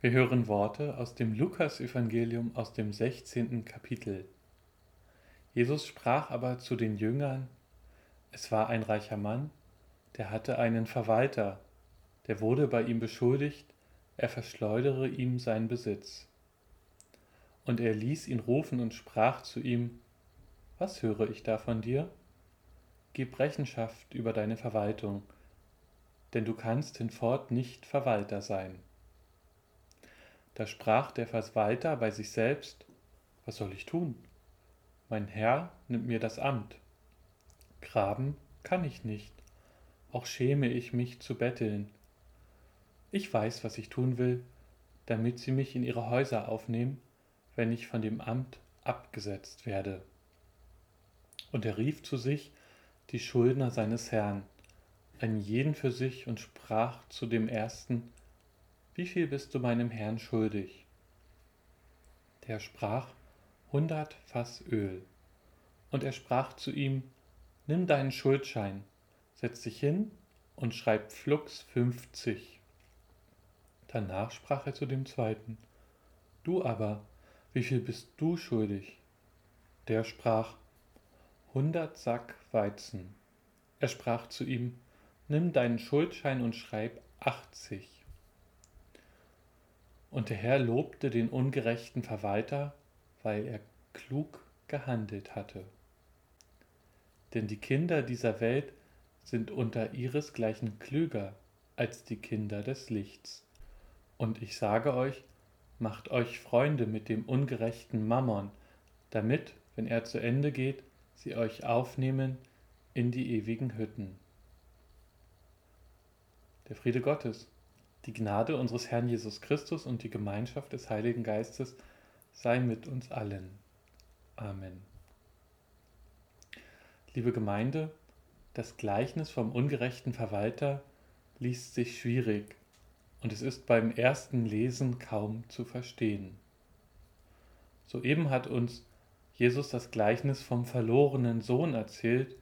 Wir hören Worte aus dem Lukasevangelium aus dem 16. Kapitel. Jesus sprach aber zu den Jüngern, es war ein reicher Mann, der hatte einen Verwalter, der wurde bei ihm beschuldigt, er verschleudere ihm seinen Besitz. Und er ließ ihn rufen und sprach zu ihm, Was höre ich da von dir? Gib Rechenschaft über deine Verwaltung, denn du kannst hinfort nicht Verwalter sein. Da sprach der Verwalter bei sich selbst, was soll ich tun? Mein Herr nimmt mir das Amt. Graben kann ich nicht, auch schäme ich mich zu betteln. Ich weiß, was ich tun will, damit sie mich in ihre Häuser aufnehmen, wenn ich von dem Amt abgesetzt werde. Und er rief zu sich die Schuldner seines Herrn, einen jeden für sich, und sprach zu dem ersten, wie viel bist du meinem Herrn schuldig? Der sprach, hundert Fass Öl. Und er sprach zu ihm, nimm deinen Schuldschein, setz dich hin und schreib flugs fünfzig. Danach sprach er zu dem zweiten, du aber, wie viel bist du schuldig? Der sprach, hundert Sack Weizen. Er sprach zu ihm, nimm deinen Schuldschein und schreib achtzig. Und der Herr lobte den ungerechten Verwalter, weil er klug gehandelt hatte. Denn die Kinder dieser Welt sind unter ihresgleichen klüger als die Kinder des Lichts. Und ich sage euch, macht euch Freunde mit dem ungerechten Mammon, damit, wenn er zu Ende geht, sie euch aufnehmen in die ewigen Hütten. Der Friede Gottes die Gnade unseres Herrn Jesus Christus und die Gemeinschaft des Heiligen Geistes sei mit uns allen. Amen. Liebe Gemeinde, das Gleichnis vom ungerechten Verwalter liest sich schwierig und es ist beim ersten Lesen kaum zu verstehen. Soeben hat uns Jesus das Gleichnis vom verlorenen Sohn erzählt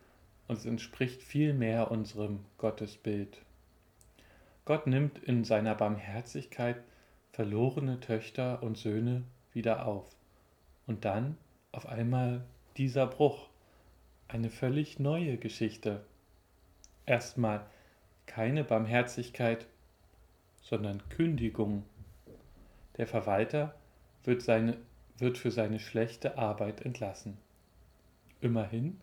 und es entspricht viel mehr unserem Gottesbild. Gott nimmt in seiner Barmherzigkeit verlorene Töchter und Söhne wieder auf. Und dann auf einmal dieser Bruch, eine völlig neue Geschichte. Erstmal keine Barmherzigkeit, sondern Kündigung. Der Verwalter wird, seine, wird für seine schlechte Arbeit entlassen. Immerhin,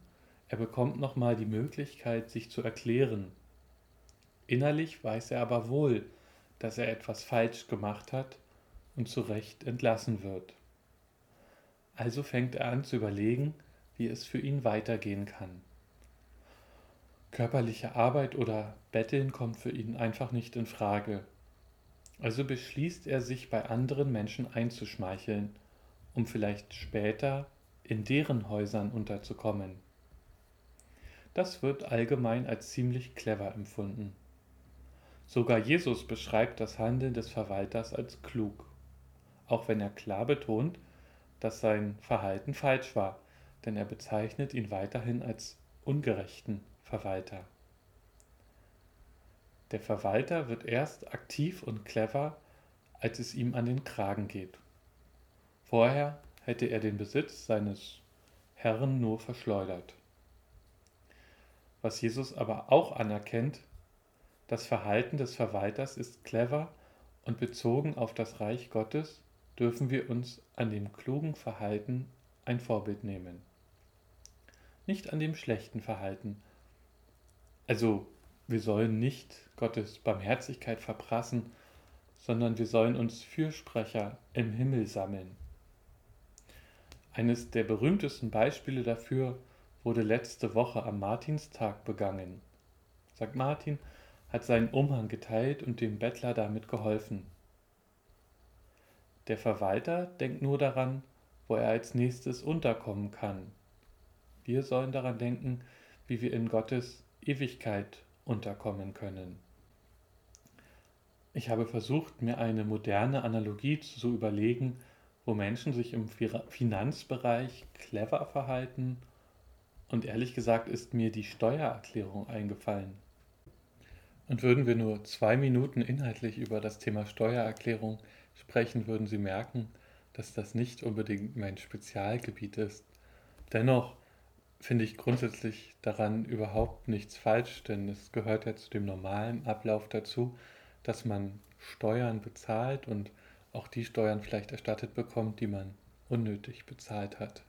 er bekommt nochmal die Möglichkeit, sich zu erklären Innerlich weiß er aber wohl, dass er etwas falsch gemacht hat und zu Recht entlassen wird. Also fängt er an zu überlegen, wie es für ihn weitergehen kann. Körperliche Arbeit oder Betteln kommt für ihn einfach nicht in Frage. Also beschließt er sich bei anderen Menschen einzuschmeicheln, um vielleicht später in deren Häusern unterzukommen. Das wird allgemein als ziemlich clever empfunden. Sogar Jesus beschreibt das Handeln des Verwalters als klug, auch wenn er klar betont, dass sein Verhalten falsch war, denn er bezeichnet ihn weiterhin als ungerechten Verwalter. Der Verwalter wird erst aktiv und clever, als es ihm an den Kragen geht. Vorher hätte er den Besitz seines Herrn nur verschleudert. Was Jesus aber auch anerkennt, das Verhalten des Verwalters ist clever und bezogen auf das Reich Gottes dürfen wir uns an dem klugen Verhalten ein Vorbild nehmen. Nicht an dem schlechten Verhalten. Also, wir sollen nicht Gottes Barmherzigkeit verprassen, sondern wir sollen uns Fürsprecher im Himmel sammeln. Eines der berühmtesten Beispiele dafür wurde letzte Woche am Martinstag begangen. St. Martin hat seinen Umhang geteilt und dem Bettler damit geholfen. Der Verwalter denkt nur daran, wo er als nächstes unterkommen kann. Wir sollen daran denken, wie wir in Gottes Ewigkeit unterkommen können. Ich habe versucht, mir eine moderne Analogie zu überlegen, wo Menschen sich im Finanzbereich clever verhalten, und ehrlich gesagt ist mir die Steuererklärung eingefallen. Und würden wir nur zwei Minuten inhaltlich über das Thema Steuererklärung sprechen, würden Sie merken, dass das nicht unbedingt mein Spezialgebiet ist. Dennoch finde ich grundsätzlich daran überhaupt nichts falsch, denn es gehört ja zu dem normalen Ablauf dazu, dass man Steuern bezahlt und auch die Steuern vielleicht erstattet bekommt, die man unnötig bezahlt hat.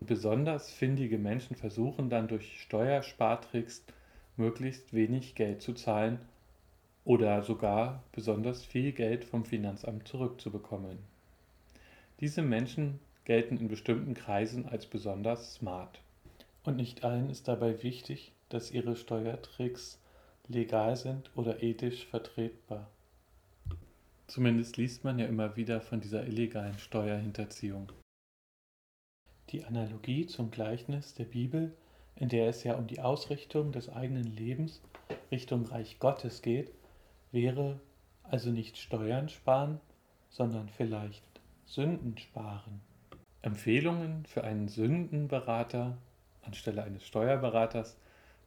Besonders findige Menschen versuchen dann durch Steuerspartricks möglichst wenig Geld zu zahlen oder sogar besonders viel Geld vom Finanzamt zurückzubekommen. Diese Menschen gelten in bestimmten Kreisen als besonders smart. Und nicht allen ist dabei wichtig, dass ihre Steuertricks legal sind oder ethisch vertretbar. Zumindest liest man ja immer wieder von dieser illegalen Steuerhinterziehung. Die Analogie zum Gleichnis der Bibel, in der es ja um die Ausrichtung des eigenen Lebens Richtung Reich Gottes geht, wäre also nicht Steuern sparen, sondern vielleicht Sünden sparen. Empfehlungen für einen Sündenberater anstelle eines Steuerberaters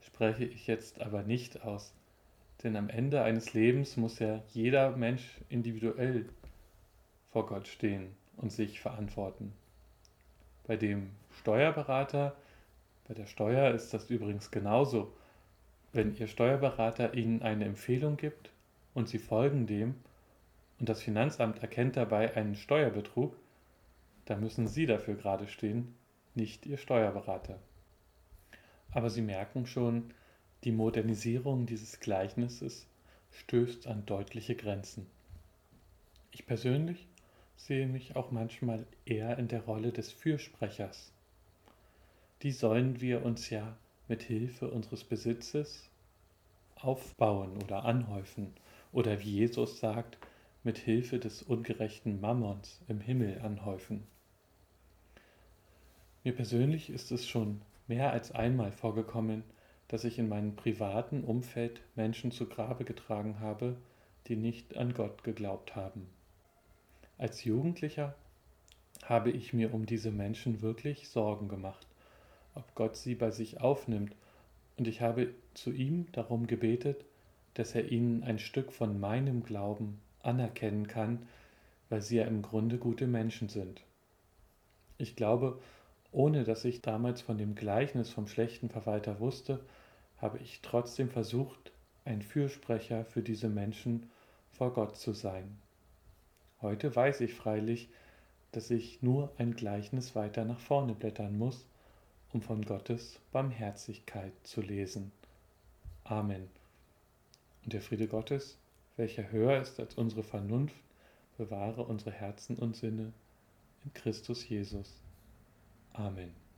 spreche ich jetzt aber nicht aus. Denn am Ende eines Lebens muss ja jeder Mensch individuell vor Gott stehen und sich verantworten. Bei dem Steuerberater, bei der Steuer ist das übrigens genauso. Wenn Ihr Steuerberater Ihnen eine Empfehlung gibt und Sie folgen dem und das Finanzamt erkennt dabei einen Steuerbetrug, dann müssen Sie dafür gerade stehen, nicht Ihr Steuerberater. Aber Sie merken schon, die Modernisierung dieses Gleichnisses stößt an deutliche Grenzen. Ich persönlich sehe mich auch manchmal eher in der Rolle des Fürsprechers. Die sollen wir uns ja mit Hilfe unseres Besitzes aufbauen oder anhäufen oder wie Jesus sagt, mit Hilfe des ungerechten Mammons im Himmel anhäufen. Mir persönlich ist es schon mehr als einmal vorgekommen, dass ich in meinem privaten Umfeld Menschen zu Grabe getragen habe, die nicht an Gott geglaubt haben. Als Jugendlicher habe ich mir um diese Menschen wirklich Sorgen gemacht, ob Gott sie bei sich aufnimmt, und ich habe zu ihm darum gebetet, dass er ihnen ein Stück von meinem Glauben anerkennen kann, weil sie ja im Grunde gute Menschen sind. Ich glaube, ohne dass ich damals von dem Gleichnis vom schlechten Verwalter wusste, habe ich trotzdem versucht, ein Fürsprecher für diese Menschen vor Gott zu sein. Heute weiß ich freilich, dass ich nur ein Gleichnis weiter nach vorne blättern muss, um von Gottes Barmherzigkeit zu lesen. Amen. Und der Friede Gottes, welcher höher ist als unsere Vernunft, bewahre unsere Herzen und Sinne in Christus Jesus. Amen.